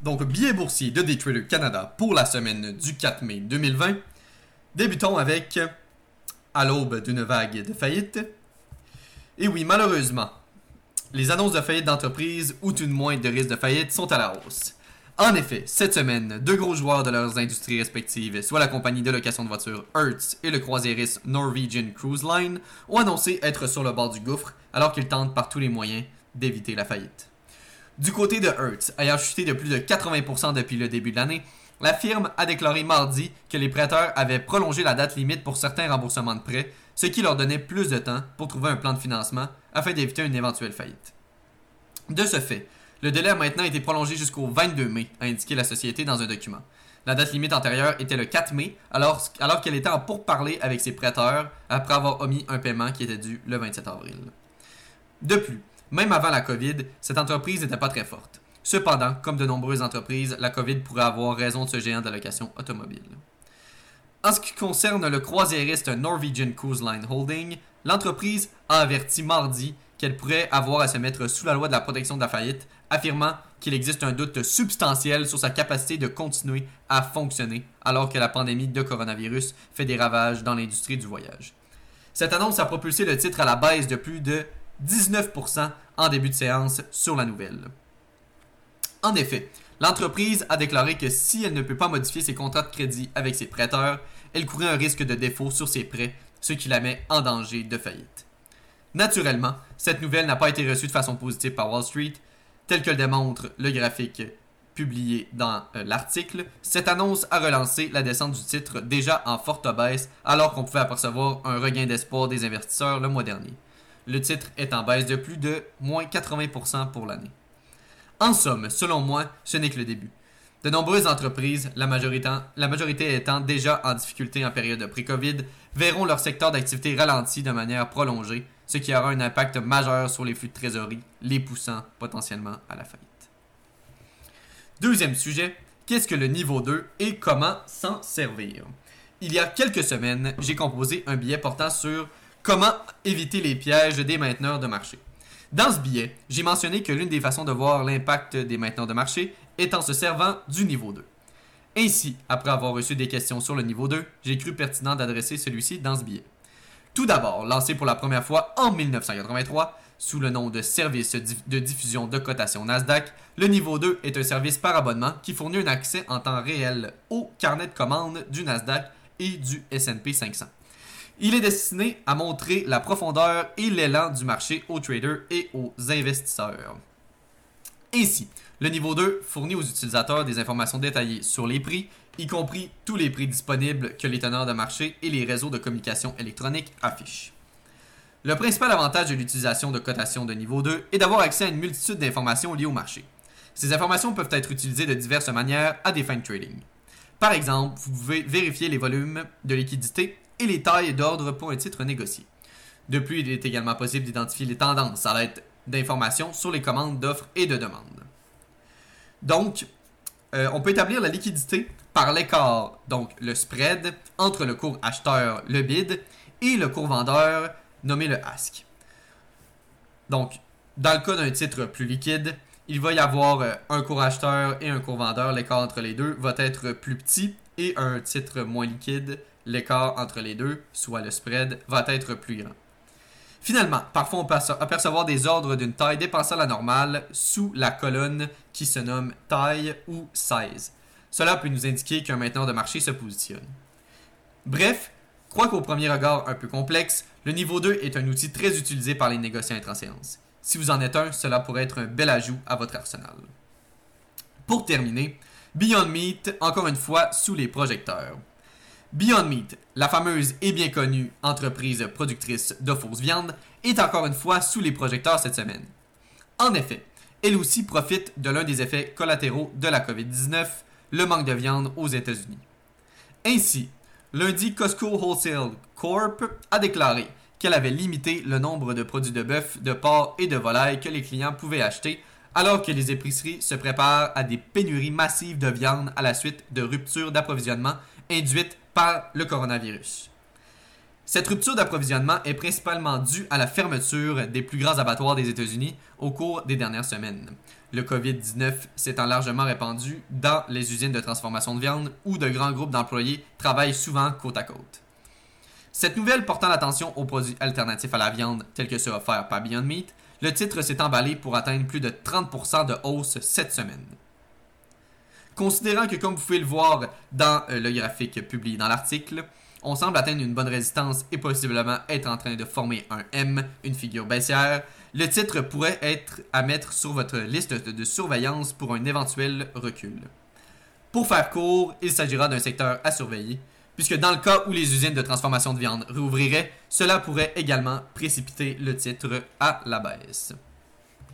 Donc, billet boursier de Daytrader Canada pour la semaine du 4 mai 2020. Débutons avec, à l'aube d'une vague de faillite. Et oui, malheureusement, les annonces de faillite d'entreprises ou tout de moins de risque de faillite sont à la hausse. En effet, cette semaine, deux gros joueurs de leurs industries respectives, soit la compagnie de location de voitures Hertz et le croisiériste Norwegian Cruise Line, ont annoncé être sur le bord du gouffre alors qu'ils tentent par tous les moyens d'éviter la faillite. Du côté de Hertz, ayant chuté de plus de 80% depuis le début de l'année, la firme a déclaré mardi que les prêteurs avaient prolongé la date limite pour certains remboursements de prêts, ce qui leur donnait plus de temps pour trouver un plan de financement afin d'éviter une éventuelle faillite. De ce fait, le délai a maintenant été prolongé jusqu'au 22 mai, a indiqué la société dans un document. La date limite antérieure était le 4 mai, alors, qu'elle était en pourparlers avec ses prêteurs après avoir omis un paiement qui était dû le 27 avril. De plus, même avant la COVID, cette entreprise n'était pas très forte. Cependant, comme de nombreuses entreprises, la COVID pourrait avoir raison de ce géant de location automobile. En ce qui concerne le croisiériste Norwegian Cruise Line Holding, l'entreprise a averti mardi qu'elle pourrait avoir à se mettre sous la loi de la protection de la faillite, affirmant qu'il existe un doute substantiel sur sa capacité de continuer à fonctionner alors que la pandémie de coronavirus fait des ravages dans l'industrie du voyage. Cette annonce a propulsé le titre à la baisse de plus de 19% en début de séance sur la nouvelle. En effet, l'entreprise a déclaré que si elle ne peut pas modifier ses contrats de crédit avec ses prêteurs, elle courait un risque de défaut sur ses prêts, ce qui la met en danger de faillite. Naturellement, cette nouvelle n'a pas été reçue de façon positive par Wall Street, tel que le démontre le graphique publié dans euh, l'article. Cette annonce a relancé la descente du titre déjà en forte baisse alors qu'on pouvait apercevoir un regain d'espoir des investisseurs le mois dernier. Le titre est en baisse de plus de moins 80% pour l'année. En somme, selon moi, ce n'est que le début. De nombreuses entreprises, la majorité, étant déjà en difficulté en période de pré-Covid, verront leur secteur d'activité ralenti de manière prolongée, ce qui aura un impact majeur sur les flux de trésorerie, les poussant potentiellement à la faillite. Deuxième sujet, qu'est-ce que le niveau 2 et comment s'en servir? Il y a quelques semaines, j'ai composé un billet portant sur Comment éviter les pièges des mainteneurs de marché? Dans ce billet, j'ai mentionné que l'une des façons de voir l'impact des mainteneurs de marché est en se servant du niveau 2. Ainsi, après avoir reçu des questions sur le niveau 2, j'ai cru pertinent d'adresser celui-ci dans ce billet. Tout d'abord, lancé pour la première fois en 1983 sous le nom de service de diffusion de cotation Nasdaq, le niveau 2 est un service par abonnement qui fournit un accès en temps réel au carnet de commandes du Nasdaq et du S&P 500. Il est destiné à montrer la profondeur et l'élan du marché aux traders et aux investisseurs. Ainsi, le niveau 2 fournit aux utilisateurs des informations détaillées sur les prix, y compris tous les prix disponibles que les teneurs de marché et les réseaux de communication électronique affichent. Le principal avantage de l'utilisation de cotation de niveau 2 est d'avoir accès à une multitude d'informations liées au marché. Ces informations peuvent être utilisées de diverses manières à des fins de trading. Par exemple, vous pouvez vérifier les volumes de liquidité et les tailles d'ordre pour un titre négocié. De plus, il est également possible d'identifier les tendances à l'aide d'informations sur les commandes d'offres et de demandes. Donc, euh, on peut établir la liquidité par l'écart, donc le spread, entre le cours acheteur, le bid, et le cours vendeur, nommé le ask. Donc, dans le cas d'un titre plus liquide, il va y avoir euh, un cours acheteur et un cours vendeur. L'écart entre les deux va être plus petit et un titre moins liquide l'écart entre les deux, soit le spread, va être plus grand. Finalement, parfois on peut apercevoir des ordres d'une taille dépassant la normale sous la colonne qui se nomme taille ou size. Cela peut nous indiquer qu'un mainteneur de marché se positionne. Bref, crois qu'au premier regard un peu complexe, le niveau 2 est un outil très utilisé par les négociants intraséance. Si vous en êtes un, cela pourrait être un bel ajout à votre arsenal. Pour terminer, Beyond Meat, encore une fois, sous les projecteurs. Beyond Meat, la fameuse et bien connue entreprise productrice de fausses viandes, est encore une fois sous les projecteurs cette semaine. En effet, elle aussi profite de l'un des effets collatéraux de la COVID-19, le manque de viande aux États-Unis. Ainsi, lundi, Costco Wholesale Corp a déclaré qu'elle avait limité le nombre de produits de bœuf, de porc et de volaille que les clients pouvaient acheter, alors que les épiceries se préparent à des pénuries massives de viande à la suite de ruptures d'approvisionnement induites par le coronavirus. Cette rupture d'approvisionnement est principalement due à la fermeture des plus grands abattoirs des États-Unis au cours des dernières semaines. Le COVID-19 s'étant largement répandu dans les usines de transformation de viande où de grands groupes d'employés travaillent souvent côte à côte. Cette nouvelle portant l'attention aux produits alternatifs à la viande tels que ceux offerts par Beyond Meat, le titre s'est emballé pour atteindre plus de 30% de hausse cette semaine. Considérant que, comme vous pouvez le voir dans euh, le graphique publié dans l'article, on semble atteindre une bonne résistance et possiblement être en train de former un M, une figure baissière, le titre pourrait être à mettre sur votre liste de surveillance pour un éventuel recul. Pour faire court, il s'agira d'un secteur à surveiller, puisque dans le cas où les usines de transformation de viande rouvriraient, cela pourrait également précipiter le titre à la baisse.